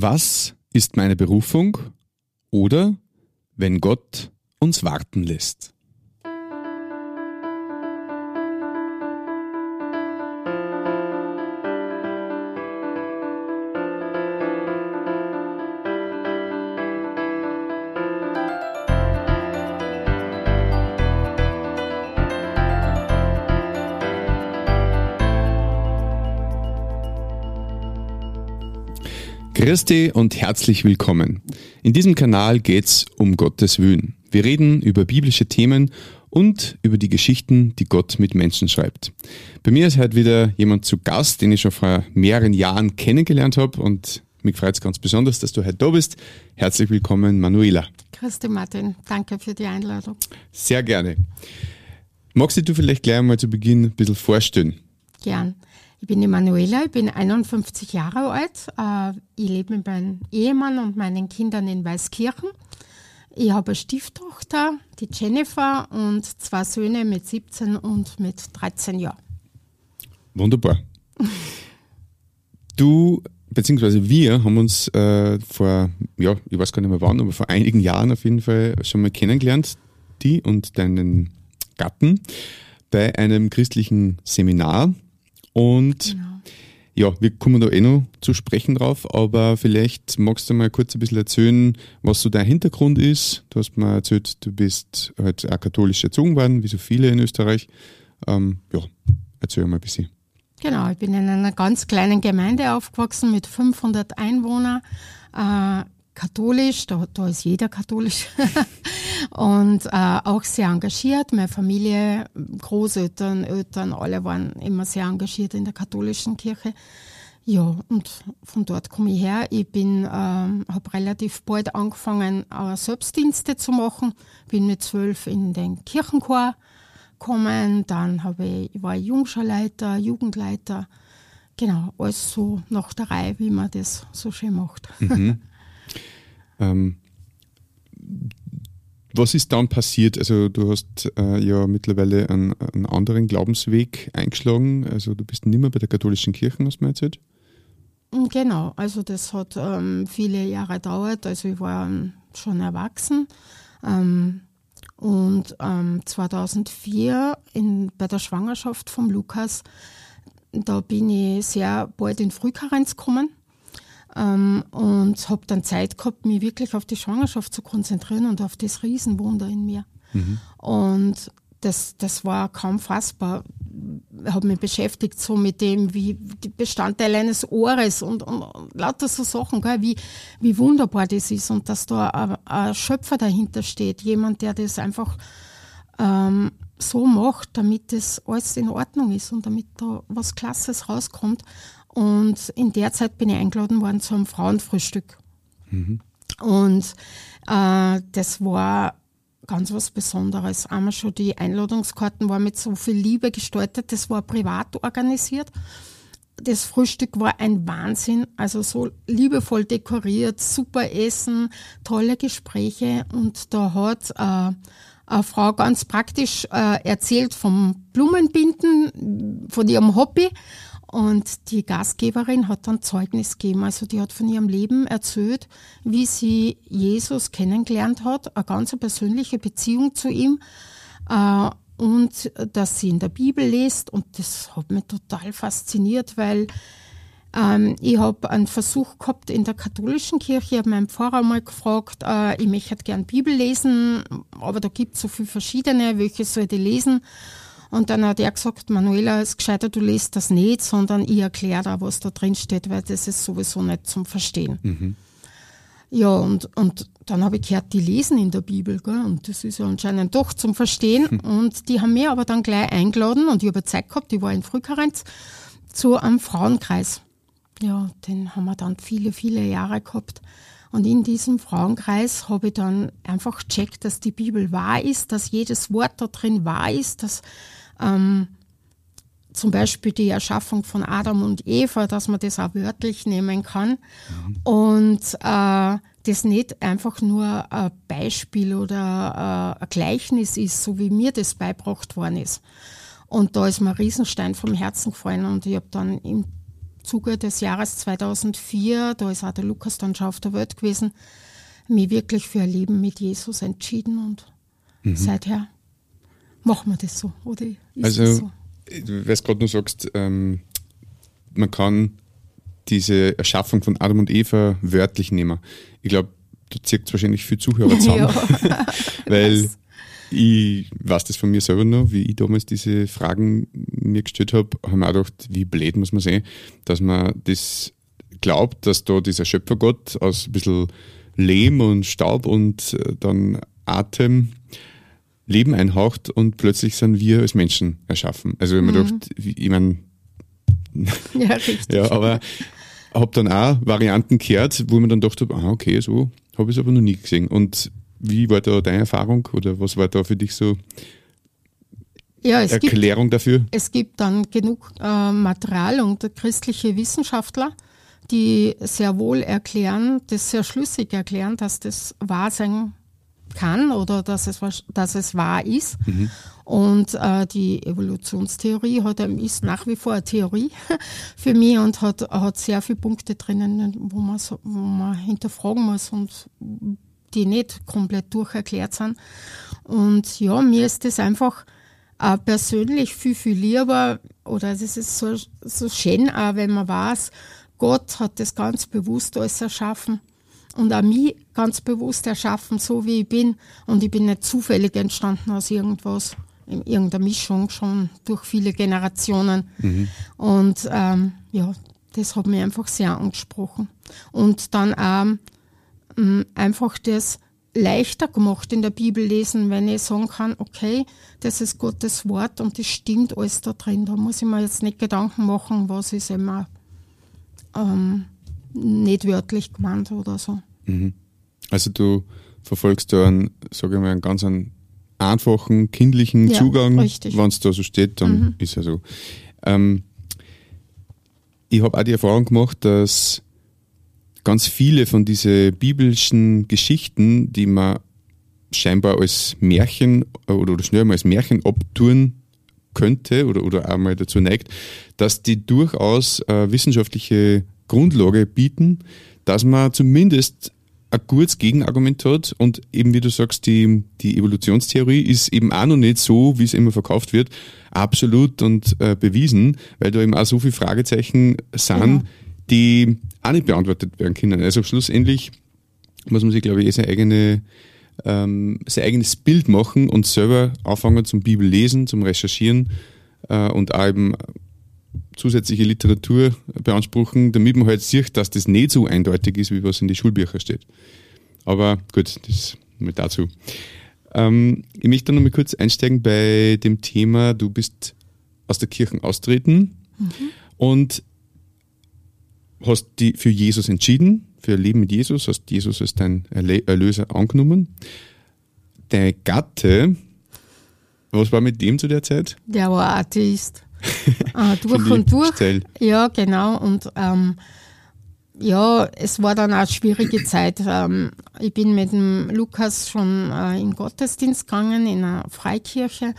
Was ist meine Berufung? Oder wenn Gott uns warten lässt. Christi und herzlich willkommen. In diesem Kanal geht's um Gottes Willen. Wir reden über biblische Themen und über die Geschichten, die Gott mit Menschen schreibt. Bei mir ist heute wieder jemand zu Gast, den ich schon vor mehreren Jahren kennengelernt habe und mich freut es ganz besonders, dass du heute da bist. Herzlich willkommen, Manuela. Christi Martin, danke für die Einladung. Sehr gerne. Magst du vielleicht gleich mal zu Beginn ein bisschen vorstellen? Gern. Ich bin die Manuela, ich bin 51 Jahre alt. Äh, ich lebe mit meinem Ehemann und meinen Kindern in Weißkirchen. Ich habe eine Stieftochter, die Jennifer, und zwei Söhne mit 17 und mit 13 Jahren. Wunderbar. Du, beziehungsweise wir haben uns äh, vor, ja, ich weiß gar nicht mehr wann, aber vor einigen Jahren auf jeden Fall schon mal kennengelernt, die und deinen Gatten, bei einem christlichen Seminar und genau. ja, wir kommen da eh noch zu sprechen drauf, aber vielleicht magst du mal kurz ein bisschen erzählen, was so dein Hintergrund ist. Du hast mir erzählt, du bist halt auch katholisch erzogen worden, wie so viele in Österreich. Ähm, ja, erzähl mal ein bisschen. Genau, ich bin in einer ganz kleinen Gemeinde aufgewachsen mit 500 Einwohnern. Äh, katholisch, da, da ist jeder katholisch und äh, auch sehr engagiert. Meine Familie, Großeltern, Eltern, alle waren immer sehr engagiert in der katholischen Kirche. Ja, und von dort komme ich her. Ich bin, ähm, habe relativ bald angefangen, äh, Selbstdienste zu machen. Bin mit zwölf in den Kirchenchor gekommen. Dann habe ich, ich war Jungschulleiter, Jugendleiter. Genau, alles so nach der Reihe, wie man das so schön macht. Mhm. Ähm, was ist dann passiert? Also du hast äh, ja mittlerweile einen, einen, anderen Glaubensweg eingeschlagen. Also du bist nicht mehr bei der katholischen Kirche, hast du mir erzählt? Mm, genau, also das hat ähm, viele Jahre gedauert. Also ich war ähm, schon erwachsen. Ähm, und 2004 ähm, in, bei der Schwangerschaft von Lukas, da bin ich sehr bald in Frühkarenz gekommen. Ähm, und habe dann Zeit gehabt, mich wirklich auf die Schwangerschaft zu konzentrieren und auf das Riesenwunder in mir. Mhm. Und das, das war kaum fassbar. Ich habe mich beschäftigt so mit dem, wie die Bestandteile eines Ohres und, und, und lauter so Sachen, gell, wie, wie wunderbar das ist und dass da ein, ein Schöpfer dahinter steht, jemand, der das einfach ähm, so macht, damit das alles in Ordnung ist und damit da was Klasses rauskommt. Und in der Zeit bin ich eingeladen worden zum Frauenfrühstück. Mhm. Und äh, das war ganz was Besonderes. Einmal schon die Einladungskarten waren mit so viel Liebe gestaltet. Das war privat organisiert. Das Frühstück war ein Wahnsinn. Also so liebevoll dekoriert, super Essen, tolle Gespräche. Und da hat äh, eine Frau ganz praktisch äh, erzählt vom Blumenbinden, von ihrem Hobby und die Gastgeberin hat dann Zeugnis gegeben. Also die hat von ihrem Leben erzählt, wie sie Jesus kennengelernt hat, eine ganz persönliche Beziehung zu ihm. Äh, und dass sie in der Bibel liest. Und das hat mich total fasziniert, weil ähm, ich habe einen Versuch gehabt in der katholischen Kirche. Ich habe meinen Pfarrer mal gefragt, äh, ich möchte gern Bibel lesen, aber da gibt es so viele verschiedene, welche soll ich lesen? Und dann hat er gesagt, Manuela, es ist gescheiter, du liest das nicht, sondern ich erkläre da, was da drin steht, weil das ist sowieso nicht zum Verstehen. Mhm. Ja, und, und dann habe ich gehört, die lesen in der Bibel, gell? und das ist ja anscheinend doch zum Verstehen. Mhm. Und die haben mir aber dann gleich eingeladen und ich habe Zeit gehabt, ich war in Frühkarenz, zu einem Frauenkreis. Ja, den haben wir dann viele, viele Jahre gehabt. Und in diesem Frauenkreis habe ich dann einfach gecheckt, dass die Bibel wahr ist, dass jedes Wort da drin wahr ist, dass ähm, zum Beispiel die Erschaffung von Adam und Eva, dass man das auch wörtlich nehmen kann. Mhm. Und äh, das nicht einfach nur ein Beispiel oder äh, ein Gleichnis ist, so wie mir das beibracht worden ist. Und da ist mir ein Riesenstein vom Herzen gefallen und ich habe dann im Zuge des Jahres 2004, da ist auch der Lukas dann schon auf der Welt gewesen, mich wirklich für ein Leben mit Jesus entschieden und mhm. seither machen wir das so. Oder also, so? weil du gerade nur sagst, ähm, man kann diese Erschaffung von Adam und Eva wörtlich nehmen. Ich glaube, du ziehst wahrscheinlich viel Zuhörer zusammen. weil ich weiß das von mir selber noch, wie ich damals diese Fragen mir gestellt habe, habe ich mir auch gedacht, wie blöd muss man sein, dass man das glaubt, dass da dieser Schöpfergott aus ein bisschen Lehm und Staub und äh, dann Atem Leben einhaucht und plötzlich sind wir als Menschen erschaffen. Also wenn man mhm. gedacht, ich meine, ja, richtig. ja, aber habe dann auch Varianten gehört, wo man dann dachte, ah, okay, so habe ich es aber noch nie gesehen. Und wie war da deine Erfahrung oder was war da für dich so ja, Erklärung gibt, dafür? Es gibt dann genug äh, Material und christliche Wissenschaftler, die sehr wohl erklären, das sehr schlüssig erklären, dass das wahr sein kann oder dass es, dass es wahr ist. Mhm. Und äh, die Evolutionstheorie hat, ist nach wie vor eine Theorie für mich und hat, hat sehr viele Punkte drinnen, wo man, so, wo man hinterfragen muss und die nicht komplett durcherklärt sind. Und ja, mir ist das einfach äh, persönlich viel, viel lieber oder das ist so, so schön, auch wenn man weiß, Gott hat das ganz bewusst alles erschaffen und auch mich ganz bewusst erschaffen, so wie ich bin. Und ich bin nicht zufällig entstanden aus irgendwas, in irgendeiner Mischung schon durch viele Generationen. Mhm. Und ähm, ja, das hat mich einfach sehr angesprochen. Und dann ähm, einfach das leichter gemacht in der Bibel lesen, wenn ich sagen kann, okay, das ist Gottes Wort und das stimmt alles da drin. Da muss ich mir jetzt nicht Gedanken machen, was ist immer ähm, nicht wörtlich gemeint oder so. Mhm. Also du verfolgst da einen, sage ich mal, einen ganz einen einfachen, kindlichen ja, Zugang. Wenn es da so steht, dann mhm. ist ja so. Ähm, ich habe auch die Erfahrung gemacht, dass ganz viele von diesen biblischen Geschichten, die man scheinbar als Märchen oder, oder schnell mal als Märchen abtun könnte oder, oder auch mal dazu neigt, dass die durchaus äh, wissenschaftliche Grundlage bieten, dass man zumindest ein gutes Gegenargument hat und eben wie du sagst, die, die Evolutionstheorie ist eben auch noch nicht so, wie es immer verkauft wird, absolut und äh, bewiesen, weil da eben auch so viele Fragezeichen sind, genau. die auch nicht beantwortet werden können. Also schlussendlich muss man sich, glaube ich, eh seine eigene, ähm, sein eigenes Bild machen und selber anfangen zum Bibel lesen, zum Recherchieren äh, und auch eben zusätzliche Literatur beanspruchen, damit man halt sieht, dass das nicht so eindeutig ist, wie was in die Schulbücher steht. Aber gut, das mal dazu. Ähm, ich möchte noch mal kurz einsteigen bei dem Thema, du bist aus der Kirche austreten mhm. und hast die für Jesus entschieden, für ein Leben mit Jesus, hast Jesus als dein Erlöser angenommen. Dein Gatte, was war mit dem zu der Zeit? Der war Atheist äh, durch und durch. Steil. Ja, genau. Und ähm, ja, es war dann auch eine schwierige Zeit. Ähm, ich bin mit dem Lukas schon äh, in Gottesdienst gegangen, in einer Freikirche.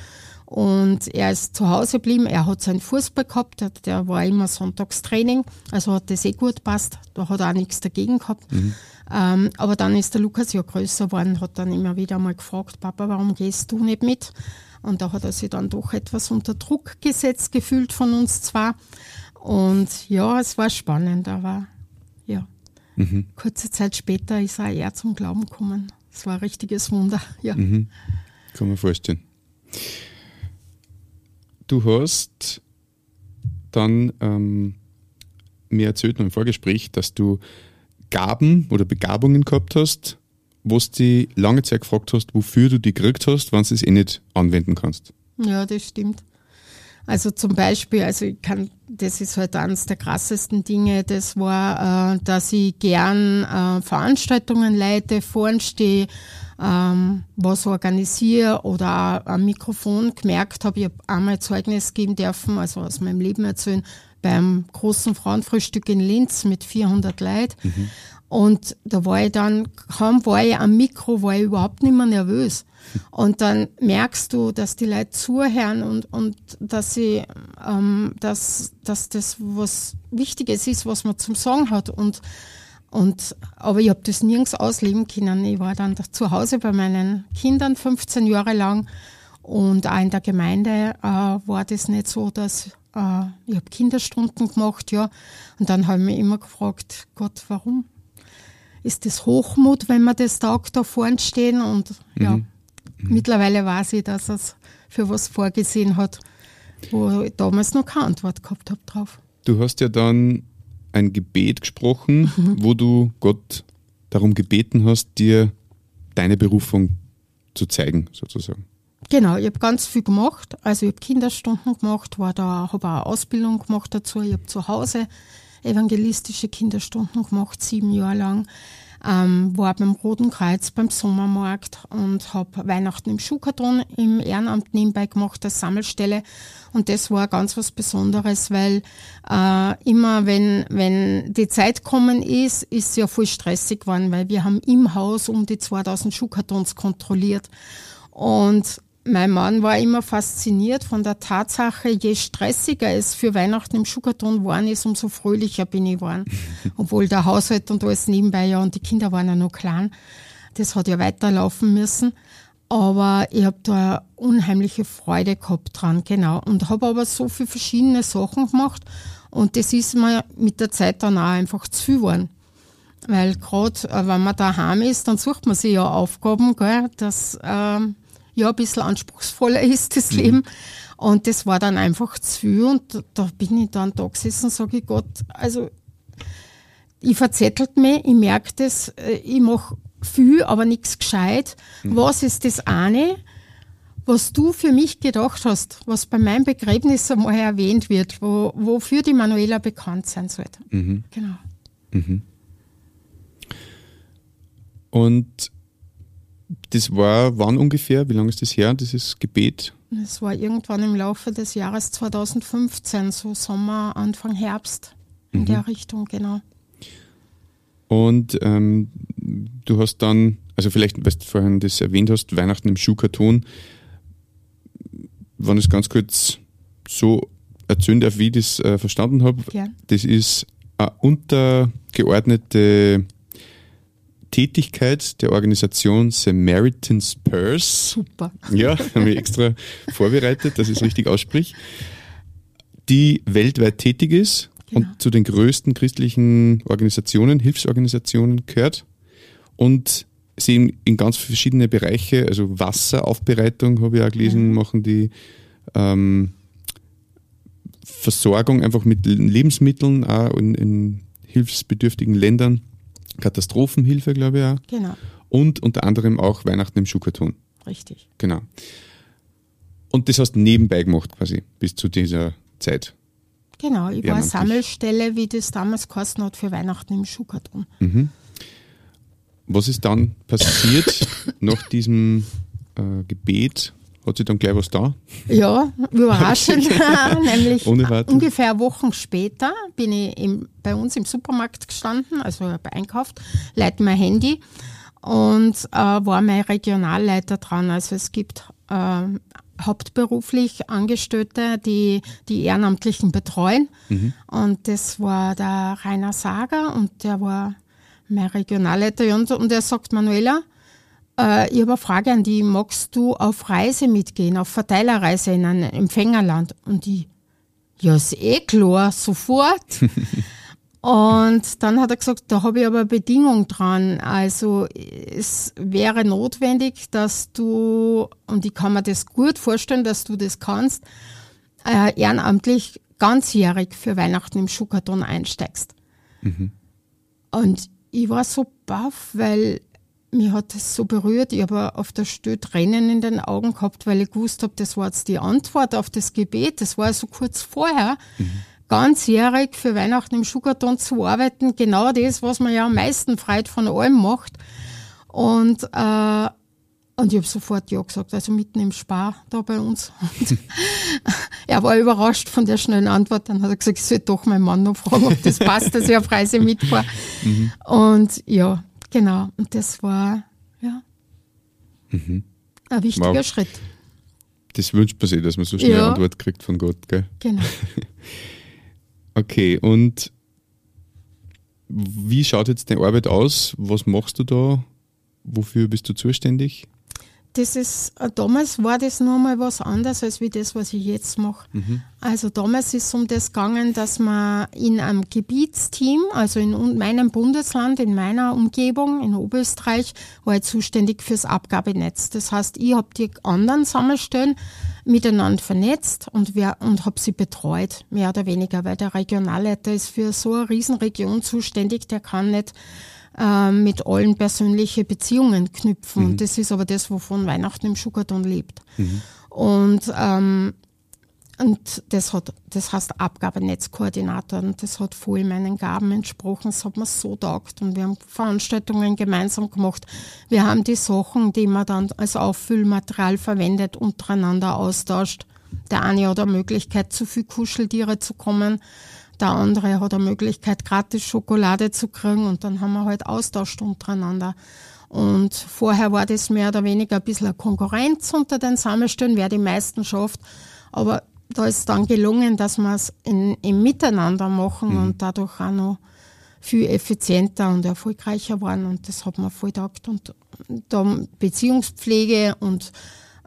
Und er ist zu Hause geblieben. Er hat seinen Fußball gehabt, der, der war immer Sonntagstraining, also hat das eh gut gepasst. Da hat er auch nichts dagegen gehabt. Mhm. Ähm, aber dann ist der Lukas ja größer geworden, hat dann immer wieder mal gefragt, Papa, warum gehst du nicht mit? Und da hat er sich dann doch etwas unter Druck gesetzt gefühlt von uns zwar. Und ja, es war spannend, aber ja. Mhm. Kurze Zeit später ist er eher zum Glauben gekommen. Es war ein richtiges Wunder, ja. Mhm. Kann man vorstellen. Du hast dann ähm, mir erzählt im Vorgespräch, dass du Gaben oder Begabungen gehabt hast, wo du die lange Zeit gefragt hast, wofür du die gekriegt hast, wenn du es eh nicht anwenden kannst. Ja, das stimmt. Also zum Beispiel, also ich kann, das ist halt eines der krassesten Dinge, das war, äh, dass ich gern äh, Veranstaltungen leite, vorn stehe, ähm, was organisiere oder ein Mikrofon gemerkt habe. Ich habe einmal Zeugnis geben dürfen, also aus meinem Leben erzählen, beim großen Frauenfrühstück in Linz mit 400 Leuten. Mhm. Und da war ich dann, kaum war ich am Mikro, war ich überhaupt nicht mehr nervös. Und dann merkst du, dass die Leute zuhören und, und dass sie, ähm, dass, dass das was Wichtiges ist, was man zum Sagen hat. Und, und, aber ich habe das nirgends ausleben können. Ich war dann zu Hause bei meinen Kindern 15 Jahre lang und auch in der Gemeinde äh, war das nicht so, dass äh, ich habe Kinderstunden gemacht, ja. Und dann habe ich mich immer gefragt, Gott, warum? Ist das Hochmut, wenn wir das Tag da vorne stehen? Und ja, mhm. mittlerweile weiß ich, dass es für was vorgesehen hat, wo ich damals noch keine Antwort gehabt habe drauf. Du hast ja dann ein Gebet gesprochen, mhm. wo du Gott darum gebeten hast, dir deine Berufung zu zeigen, sozusagen. Genau, ich habe ganz viel gemacht. Also ich habe Kinderstunden gemacht, war da, habe auch Ausbildung gemacht dazu. Ich habe zu Hause evangelistische Kinderstunden gemacht, sieben Jahre lang. Ähm, war beim Roten Kreuz beim Sommermarkt und habe Weihnachten im Schuhkarton im Ehrenamt nebenbei gemacht als Sammelstelle. Und das war ganz was Besonderes, weil äh, immer wenn, wenn die Zeit kommen ist, ist es ja voll stressig geworden, weil wir haben im Haus um die 2000 Schuhkartons kontrolliert. Und mein Mann war immer fasziniert von der Tatsache, je stressiger es für Weihnachten im Schuhkarton geworden ist, umso fröhlicher bin ich geworden. Obwohl der Haushalt und alles nebenbei ja und die Kinder waren ja noch klein. Das hat ja weiterlaufen müssen. Aber ich habe da unheimliche Freude gehabt dran, genau. Und habe aber so viele verschiedene Sachen gemacht. Und das ist mir mit der Zeit dann auch einfach zu viel geworden. Weil gerade, äh, wenn man daheim ist, dann sucht man sich ja Aufgaben, gell, dass, ähm, ja ein bisschen anspruchsvoller ist, das mhm. Leben. Und das war dann einfach zu viel. Und da bin ich dann da gesessen und sage, Gott, also ich verzettelt mich, ich merke das, äh, ich mache viel, aber nichts gescheit. Mhm. Was ist das eine, was du für mich gedacht hast, was bei meinem Begräbnis einmal erwähnt wird, wo, wofür die Manuela bekannt sein sollte? Mhm. Genau. Mhm. Und das war wann ungefähr? Wie lange ist das her, dieses Gebet? Das war irgendwann im Laufe des Jahres 2015, so Sommer, Anfang Herbst, in mhm. der Richtung, genau. Und ähm, du hast dann, also vielleicht, weil du vorhin das erwähnt hast, Weihnachten im Schuhkarton, wenn ich es ganz kurz so erzählen darf, wie ich das äh, verstanden habe, das ist eine untergeordnete Tätigkeit der Organisation Samaritan's Purse. Super. Ja, habe ich extra vorbereitet, dass ich es richtig aussprich. Die weltweit tätig ist genau. und zu den größten christlichen Organisationen, Hilfsorganisationen gehört und sie in ganz verschiedene Bereiche, also Wasseraufbereitung habe ich auch gelesen, ja. machen die ähm, Versorgung einfach mit Lebensmitteln auch in, in hilfsbedürftigen Ländern Katastrophenhilfe, glaube ich auch. Genau. Und unter anderem auch Weihnachten im Schuhkarton. Richtig. Genau. Und das hast du nebenbei gemacht quasi bis zu dieser Zeit. Genau, ich war Sammelstelle, wie das damals kosten hat, für Weihnachten im Schuhkarton. Mhm. Was ist dann passiert nach diesem äh, Gebet hat sie dann gleich was da? Ja, überraschend. Nämlich ungefähr Wochen später bin ich im, bei uns im Supermarkt gestanden, also bei einkauft, leite mein Handy und äh, war mein Regionalleiter dran. Also es gibt äh, hauptberuflich Angestellte, die die Ehrenamtlichen betreuen. Mhm. Und das war der Rainer Sager und der war mein Regionalleiter. Und, und er sagt, Manuela, äh, ich habe eine Frage an die. Magst du auf Reise mitgehen, auf Verteilerreise in ein Empfängerland? Und die, ja, ist eh klar, sofort. Und dann hat er gesagt, da habe ich aber eine Bedingung dran. Also es wäre notwendig, dass du, und ich kann mir das gut vorstellen, dass du das kannst, äh, ehrenamtlich ganzjährig für Weihnachten im Schuhkarton einsteigst. Mhm. Und ich war so baff, weil mir hat das so berührt. Ich habe auf der Stelle Tränen in den Augen gehabt, weil ich gewusst habe, das war jetzt die Antwort auf das Gebet. Das war so kurz vorher. Mhm. Ganzjährig für Weihnachten im Schuhkarton zu arbeiten, genau das, was man ja am meisten freut von allem macht. Und, äh, Und ich habe sofort Ja gesagt, also mitten im Spar da bei uns. Er war überrascht von der schnellen Antwort. Dann hat er gesagt, ich soll doch meinen Mann noch fragen, ob das passt, dass ich auf Reise mitfahre. Mhm. Und ja, genau. Und das war ja mhm. ein wichtiger wow. Schritt. Das wünscht man sich, dass man so schnell ja. Antwort kriegt von Gott, gell? Genau. okay, und wie schaut jetzt deine Arbeit aus? Was machst du da? Wofür bist du zuständig? Das ist, äh, damals war das nur mal was anderes als wie das, was ich jetzt mache. Mhm. Also damals ist es um das gegangen, dass man in einem Gebietsteam, also in meinem Bundesland, in meiner Umgebung, in Oberösterreich, war ich zuständig fürs Abgabenetz. Das heißt, ich habe die anderen Sammelstellen miteinander vernetzt und, und habe sie betreut, mehr oder weniger, weil der Regionalleiter ist für so eine Riesenregion zuständig, der kann nicht äh, mit allen persönliche Beziehungen knüpfen. Mhm. Und das ist aber das, wovon Weihnachten im Schuhkarton lebt. Mhm. Und, ähm, und das hat, das heißt Abgabenetzkoordinator und das hat voll meinen Gaben entsprochen. Das hat mir so taugt und wir haben Veranstaltungen gemeinsam gemacht. Wir haben die Sachen, die man dann als Auffüllmaterial verwendet, untereinander austauscht. Der eine hat eine Möglichkeit, zu viel Kuscheltiere zu kommen der andere hat eine Möglichkeit, gratis Schokolade zu kriegen und dann haben wir halt austauscht untereinander. Und vorher war das mehr oder weniger ein bisschen eine Konkurrenz unter den Sammelstellen, wer die meisten schafft. Aber da ist dann gelungen, dass wir es im Miteinander machen mhm. und dadurch auch noch viel effizienter und erfolgreicher waren. Und das hat mir voll gedacht. Und da Beziehungspflege und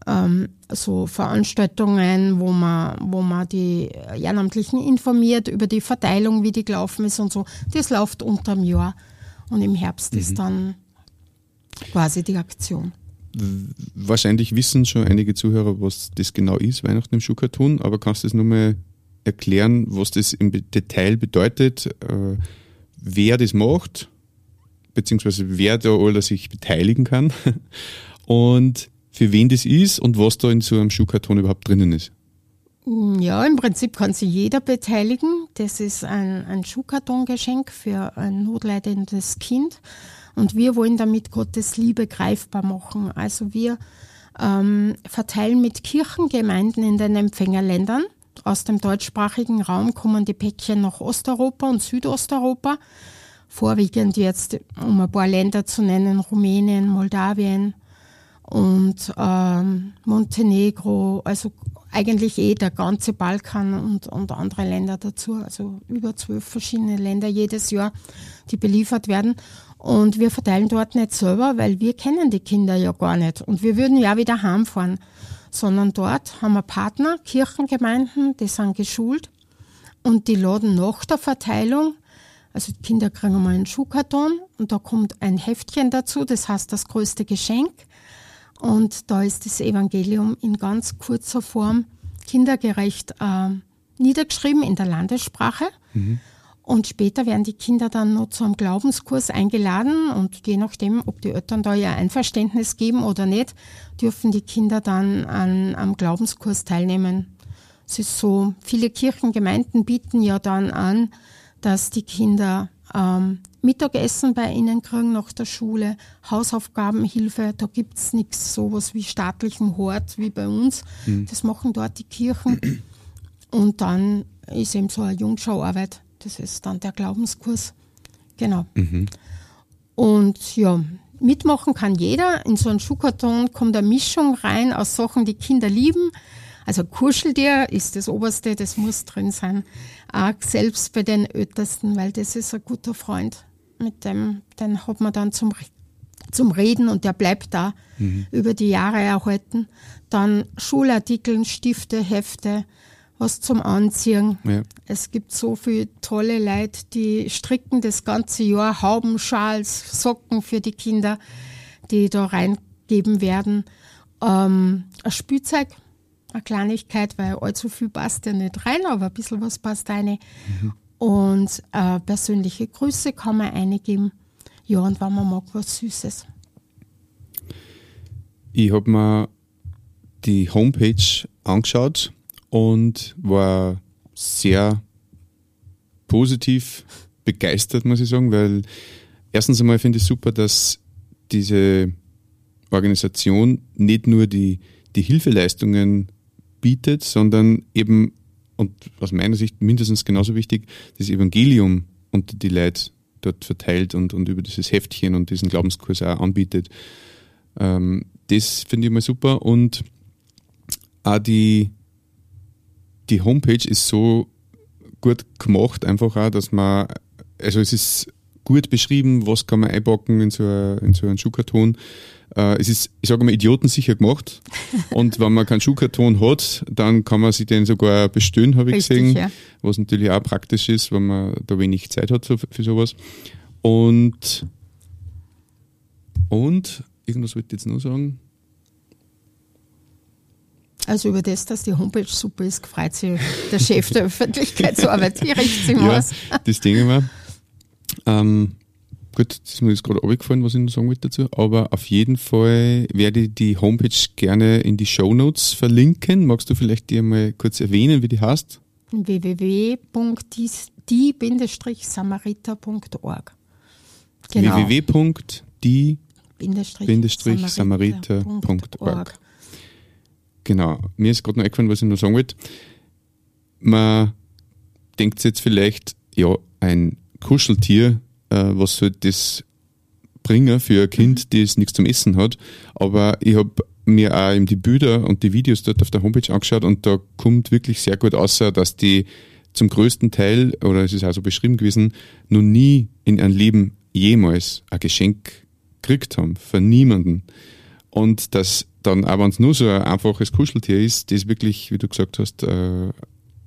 ähm, so Veranstaltungen, wo man, wo man die Ehrenamtlichen informiert über die Verteilung, wie die gelaufen ist und so. Das läuft unterm Jahr. Und im Herbst mhm. ist dann quasi die Aktion. Wahrscheinlich wissen schon einige Zuhörer, was das genau ist, Weihnachten im Schuhkarton, aber kannst du das nochmal erklären, was das im Detail bedeutet, äh, wer das macht, beziehungsweise wer da oder sich beteiligen kann und für wen das ist und was da in so einem Schuhkarton überhaupt drinnen ist. Ja, im Prinzip kann sich jeder beteiligen. Das ist ein, ein Schuhkartongeschenk für ein notleidendes Kind. Und wir wollen damit Gottes Liebe greifbar machen. Also wir ähm, verteilen mit Kirchengemeinden in den Empfängerländern. Aus dem deutschsprachigen Raum kommen die Päckchen nach Osteuropa und Südosteuropa. Vorwiegend jetzt, um ein paar Länder zu nennen, Rumänien, Moldawien, und ähm, Montenegro, also eigentlich eh der ganze Balkan und, und andere Länder dazu, also über zwölf verschiedene Länder jedes Jahr, die beliefert werden. Und wir verteilen dort nicht selber, weil wir kennen die Kinder ja gar nicht. Und wir würden ja wieder heimfahren. Sondern dort haben wir Partner, Kirchengemeinden, die sind geschult und die laden nach der Verteilung also die Kinder kriegen einmal einen Schuhkarton und da kommt ein Heftchen dazu, das heißt das größte Geschenk. Und da ist das Evangelium in ganz kurzer Form kindergerecht äh, niedergeschrieben in der Landessprache. Mhm. Und später werden die Kinder dann noch zu einem Glaubenskurs eingeladen und je nachdem, ob die Eltern da ihr Einverständnis geben oder nicht, dürfen die Kinder dann an, am Glaubenskurs teilnehmen. Es ist so, viele Kirchengemeinden bieten ja dann an, dass die Kinder ähm, Mittagessen bei ihnen kriegen nach der Schule, Hausaufgabenhilfe, da gibt es nichts sowas wie staatlichen Hort wie bei uns. Mhm. Das machen dort die Kirchen. Und dann ist eben so eine Jungschauarbeit, das ist dann der Glaubenskurs. Genau. Mhm. Und ja, mitmachen kann jeder. In so einen Schuhkarton kommt eine Mischung rein aus Sachen, die Kinder lieben. Also Kuscheltier ist das Oberste, das muss drin sein. Auch selbst bei den Ältesten, weil das ist ein guter Freund mit dem, den hat man dann zum, zum Reden und der bleibt da mhm. über die Jahre erhalten. Dann Schulartikel, Stifte, Hefte, was zum Anziehen. Ja. Es gibt so viele tolle Leute, die stricken das ganze Jahr Hauben, Schals, Socken für die Kinder, die da reingeben werden. Ähm, ein Spielzeug, eine Kleinigkeit, weil allzu viel passt ja nicht rein, aber ein bisschen was passt rein. Mhm. Und äh, persönliche Grüße kann man eingeben. Ja, und wenn man mag, was Süßes. Ich habe mir die Homepage angeschaut und war sehr positiv begeistert, muss ich sagen, weil erstens einmal finde ich super, dass diese Organisation nicht nur die, die Hilfeleistungen bietet, sondern eben, und aus meiner Sicht mindestens genauso wichtig, das Evangelium unter die Leute dort verteilt und, und über dieses Heftchen und diesen Glaubenskurs auch anbietet. Ähm, das finde ich mal super und auch die, die Homepage ist so gut gemacht, einfach auch, dass man, also es ist gut beschrieben, was kann man einpacken in so, eine, in so einen Schuhkarton. Äh, es ist, ich sage mal, idiotensicher gemacht. Und wenn man keinen Schuhkarton hat, dann kann man sich den sogar bestellen, habe ich Richtig, gesehen. Ja. Was natürlich auch praktisch ist, wenn man da wenig Zeit hat für, für sowas. Und, und, irgendwas wollte ich jetzt noch sagen. Also über das, dass die Homepage super ist, freut sich der Chef der Öffentlichkeitsarbeit. Hier riecht sich ja, Das denke ich mir. Ähm, gut, das ist mir jetzt gerade abgefallen, was ich noch sagen wollte dazu, aber auf jeden Fall werde ich die Homepage gerne in die Show Notes verlinken. Magst du vielleicht dir mal kurz erwähnen, wie die heißt? www.die-samariter.org genau. www.die-samariter.org Genau. Mir ist gerade noch eingefallen, was ich noch sagen wollte. Man denkt jetzt vielleicht, ja, ein Kuscheltier, was soll das bringen für ein Kind, das nichts zum Essen hat. Aber ich habe mir auch eben die Bilder und die Videos dort auf der Homepage angeschaut und da kommt wirklich sehr gut außer, dass die zum größten Teil, oder es ist auch so beschrieben gewesen, noch nie in ihrem Leben jemals ein Geschenk gekriegt haben, von niemanden. Und dass dann, auch wenn es nur so ein einfaches Kuscheltier ist, das wirklich, wie du gesagt hast, äh,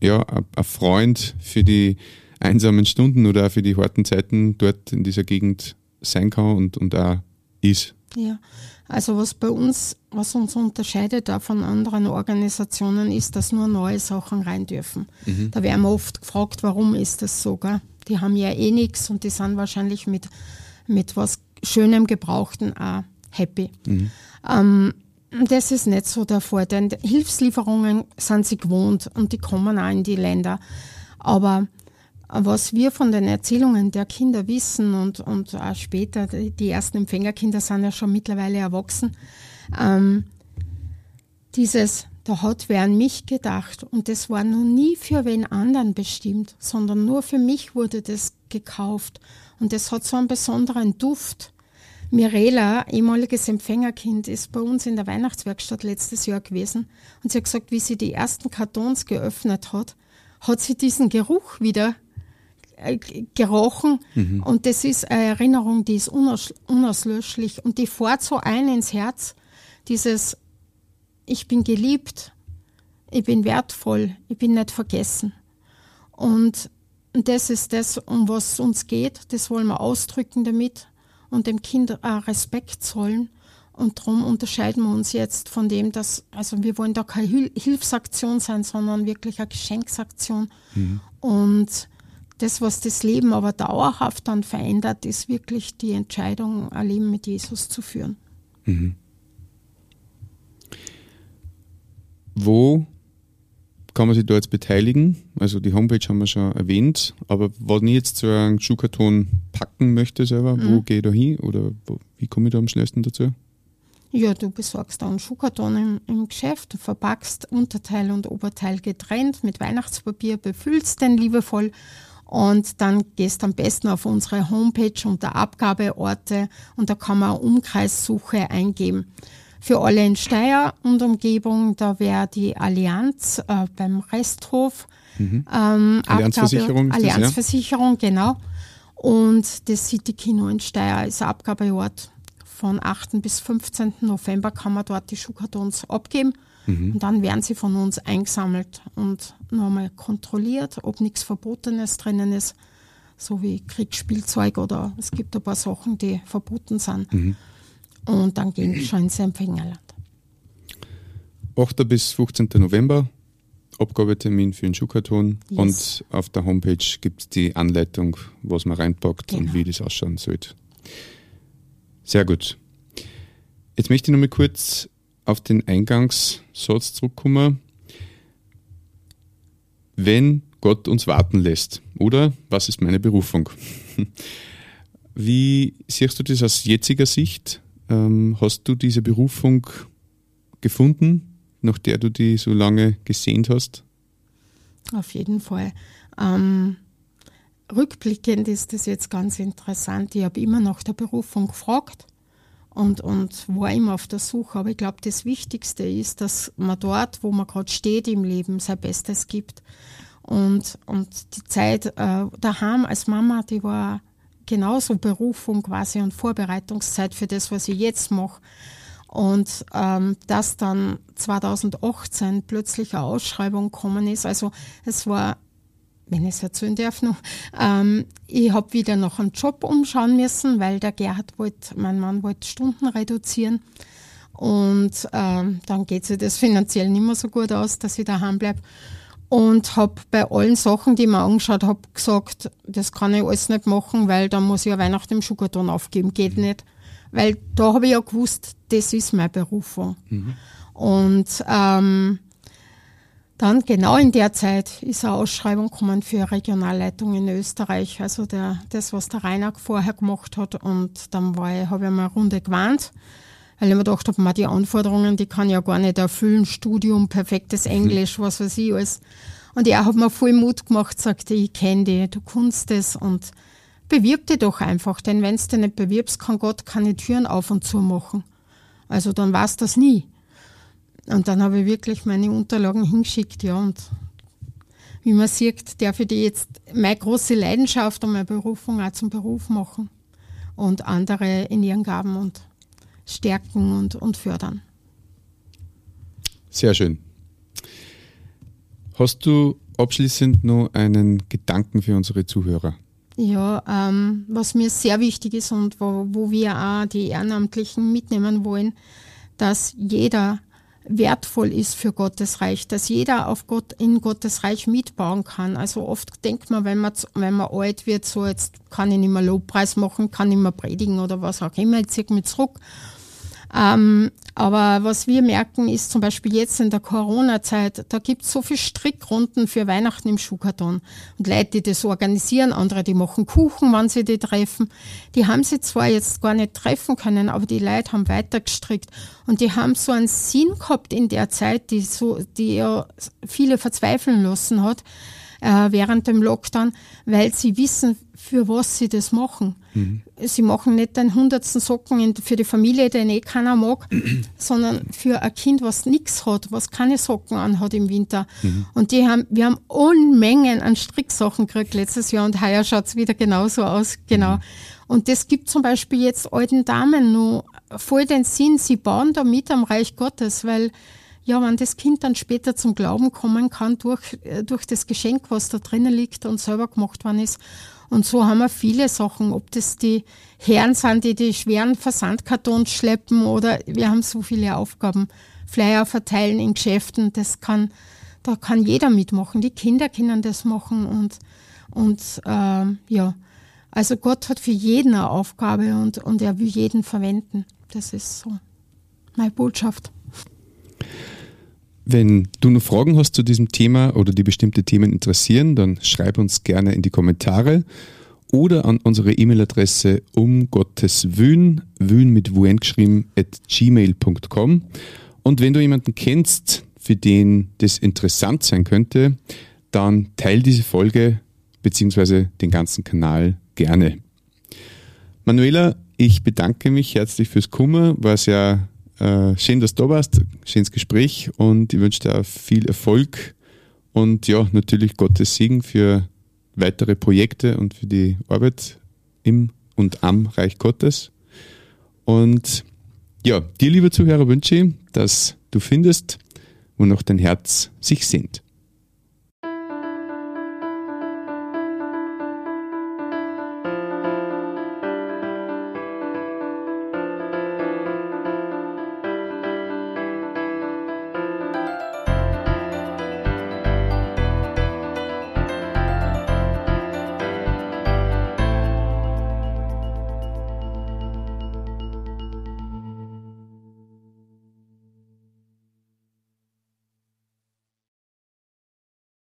ja, ein Freund für die einsamen Stunden oder auch für die harten Zeiten dort in dieser Gegend sein kann und, und auch ist. Ja, also was bei uns, was uns unterscheidet auch von anderen Organisationen, ist, dass nur neue Sachen rein dürfen. Mhm. Da werden wir oft gefragt, warum ist das so, gell? Die haben ja eh nichts und die sind wahrscheinlich mit, mit was Schönem Gebrauchten auch happy. Mhm. Ähm, das ist nicht so der denn Hilfslieferungen sind sie gewohnt und die kommen auch in die Länder. Aber was wir von den Erzählungen der Kinder wissen und, und auch später, die ersten Empfängerkinder sind ja schon mittlerweile erwachsen, ähm, dieses, da hat wer an mich gedacht und das war noch nie für wen anderen bestimmt, sondern nur für mich wurde das gekauft und das hat so einen besonderen Duft. Mirela, ehemaliges Empfängerkind, ist bei uns in der Weihnachtswerkstatt letztes Jahr gewesen und sie hat gesagt, wie sie die ersten Kartons geöffnet hat, hat sie diesen Geruch wieder äh, gerochen mhm. und das ist eine Erinnerung, die ist unaus unauslöschlich und die fährt so ein ins Herz, dieses ich bin geliebt, ich bin wertvoll, ich bin nicht vergessen. Und das ist das, um was es uns geht, das wollen wir ausdrücken damit und dem Kind auch Respekt zollen. Und darum unterscheiden wir uns jetzt von dem, dass, also wir wollen da keine Hil Hilfsaktion sein, sondern wirklich eine Geschenksaktion. Mhm. Und das, was das Leben aber dauerhaft dann verändert, ist wirklich die Entscheidung, ein Leben mit Jesus zu führen. Mhm. Wo kann man sich da jetzt beteiligen? Also die Homepage haben wir schon erwähnt, aber wenn ich jetzt so einen Schuhkarton packen möchte selber, mhm. wo gehe ich da hin oder wo, wie komme ich da am schnellsten dazu? Ja, du besorgst da einen Schuhkarton im, im Geschäft, du verpackst Unterteil und Oberteil getrennt mit Weihnachtspapier, befüllst den liebevoll und dann gehst am besten auf unsere Homepage unter Abgabeorte und da kann man Umkreissuche eingeben. Für alle in Steyr und Umgebung, da wäre die Allianz äh, beim Resthof. Mhm. Ähm, Allianzversicherung. Abgabe, Allianzversicherung, ja? genau. Und das City Kino in Steyr ist Abgabeort. Von 8. bis 15. November kann man dort die Schuhkartons abgeben. Mhm. Und dann werden sie von uns eingesammelt und nochmal kontrolliert, ob nichts Verbotenes drinnen ist, so wie Kriegsspielzeug oder es gibt ein paar Sachen, die verboten sind. Mhm. Und dann ging es schon ins Empfängerland. 8. bis 15. November, Abgabetermin für den Schuhkarton yes. und auf der Homepage gibt es die Anleitung, was man reinpackt genau. und wie das ausschauen sollte. Sehr gut. Jetzt möchte ich noch mal kurz auf den Eingangssatz zurückkommen. Wenn Gott uns warten lässt, oder was ist meine Berufung? Wie siehst du das aus jetziger Sicht? Ähm, hast du diese Berufung gefunden, nach der du die so lange gesehnt hast? Auf jeden Fall. Ähm, rückblickend ist das jetzt ganz interessant. Ich habe immer nach der Berufung gefragt und, und war immer auf der Suche. Aber ich glaube, das Wichtigste ist, dass man dort, wo man gerade steht im Leben, sein Bestes gibt. Und, und die Zeit äh, daheim als Mama, die war genauso Berufung quasi und Vorbereitungszeit für das, was ich jetzt mache. Und ähm, dass dann 2018 plötzlich eine Ausschreibung gekommen ist, also es war wenn ich es erzählen darf noch, ähm, ich habe wieder noch einen Job umschauen müssen, weil der Gerhard wollte, mein Mann wollte Stunden reduzieren. Und ähm, dann geht sich das finanziell nicht mehr so gut aus, dass ich daheim bleibe. Und habe bei allen Sachen, die ich mir angeschaut habe, gesagt, das kann ich alles nicht machen, weil dann muss ich ja Weihnachten im Schuhkarton aufgeben. Geht nicht. Weil da habe ich ja gewusst, das ist meine Berufung. Mhm. Und ähm, dann genau in der Zeit ist eine Ausschreibung gekommen für Regionalleitung in Österreich, also der, das, was der Rainer vorher gemacht hat. Und dann war ich, habe ich mal eine Runde gewarnt, weil ich mir gedacht habe, die Anforderungen, die kann ich ja gar nicht erfüllen, Studium, perfektes mhm. Englisch, was weiß ich alles. Und er hat mir voll Mut gemacht, sagte, ich kenne dich, du kannst es und bewirb dich doch einfach, denn wenn du dich nicht bewirbst, kann Gott keine Türen auf und zu machen. Also dann war es das nie. Und dann habe ich wirklich meine Unterlagen hingeschickt, ja. Und wie man sieht, darf ich die jetzt meine große Leidenschaft und meine Berufung auch zum Beruf machen und andere in ihren Gaben und stärken und, und fördern. Sehr schön. Hast du abschließend noch einen Gedanken für unsere Zuhörer? Ja, ähm, was mir sehr wichtig ist und wo, wo wir auch die Ehrenamtlichen mitnehmen wollen, dass jeder wertvoll ist für Gottes Reich, dass jeder auf Gott, in Gottes Reich mitbauen kann. Also oft denkt man, wenn man, wenn man alt wird, so jetzt kann ich nicht mehr Lobpreis machen, kann ich mehr predigen oder was auch immer, jetzt ziehe ich mich zurück. Ähm, aber was wir merken, ist zum Beispiel jetzt in der Corona-Zeit, da gibt es so viele Strickrunden für Weihnachten im Schuhkarton. Und Leute, die das organisieren, andere, die machen Kuchen, wann sie die treffen. Die haben sie zwar jetzt gar nicht treffen können, aber die Leute haben weiter gestrickt. Und die haben so einen Sinn gehabt in der Zeit, die so, die ja viele verzweifeln lassen hat, äh, während dem Lockdown, weil sie wissen, für was sie das machen. Mhm. Sie machen nicht den hundertsten Socken für die Familie, den eh keiner mag, sondern für ein Kind, was nichts hat, was keine Socken anhat im Winter. Mhm. Und die haben, wir haben Unmengen an Stricksachen gekriegt letztes Jahr und heuer schaut es wieder genauso aus, genau. Mhm. Und das gibt zum Beispiel jetzt alten Damen nur voll den Sinn, sie bauen da mit am Reich Gottes, weil ja, wenn das Kind dann später zum Glauben kommen kann durch, äh, durch das Geschenk, was da drinnen liegt und selber gemacht worden ist. Und so haben wir viele Sachen, ob das die Herren sind, die die schweren Versandkartons schleppen oder wir haben so viele Aufgaben. Flyer verteilen in Geschäften, das kann, da kann jeder mitmachen. Die Kinder können das machen und, und äh, ja, also Gott hat für jeden eine Aufgabe und, und er will jeden verwenden. Das ist so meine Botschaft. Wenn du noch Fragen hast zu diesem Thema oder die bestimmte Themen interessieren, dann schreib uns gerne in die Kommentare oder an unsere E-Mail-Adresse um Gottes Wün, Wün mit Wuen geschrieben, at gmail.com. Und wenn du jemanden kennst, für den das interessant sein könnte, dann teil diese Folge bzw. den ganzen Kanal gerne. Manuela, ich bedanke mich herzlich fürs Kummer, war sehr äh, schön, dass du da warst. Schönes Gespräch und ich wünsche dir viel Erfolg und ja, natürlich Gottes Segen für weitere Projekte und für die Arbeit im und am Reich Gottes. Und ja, dir, liebe Zuhörer, wünsche ich, dass du findest, wo noch dein Herz sich sehnt.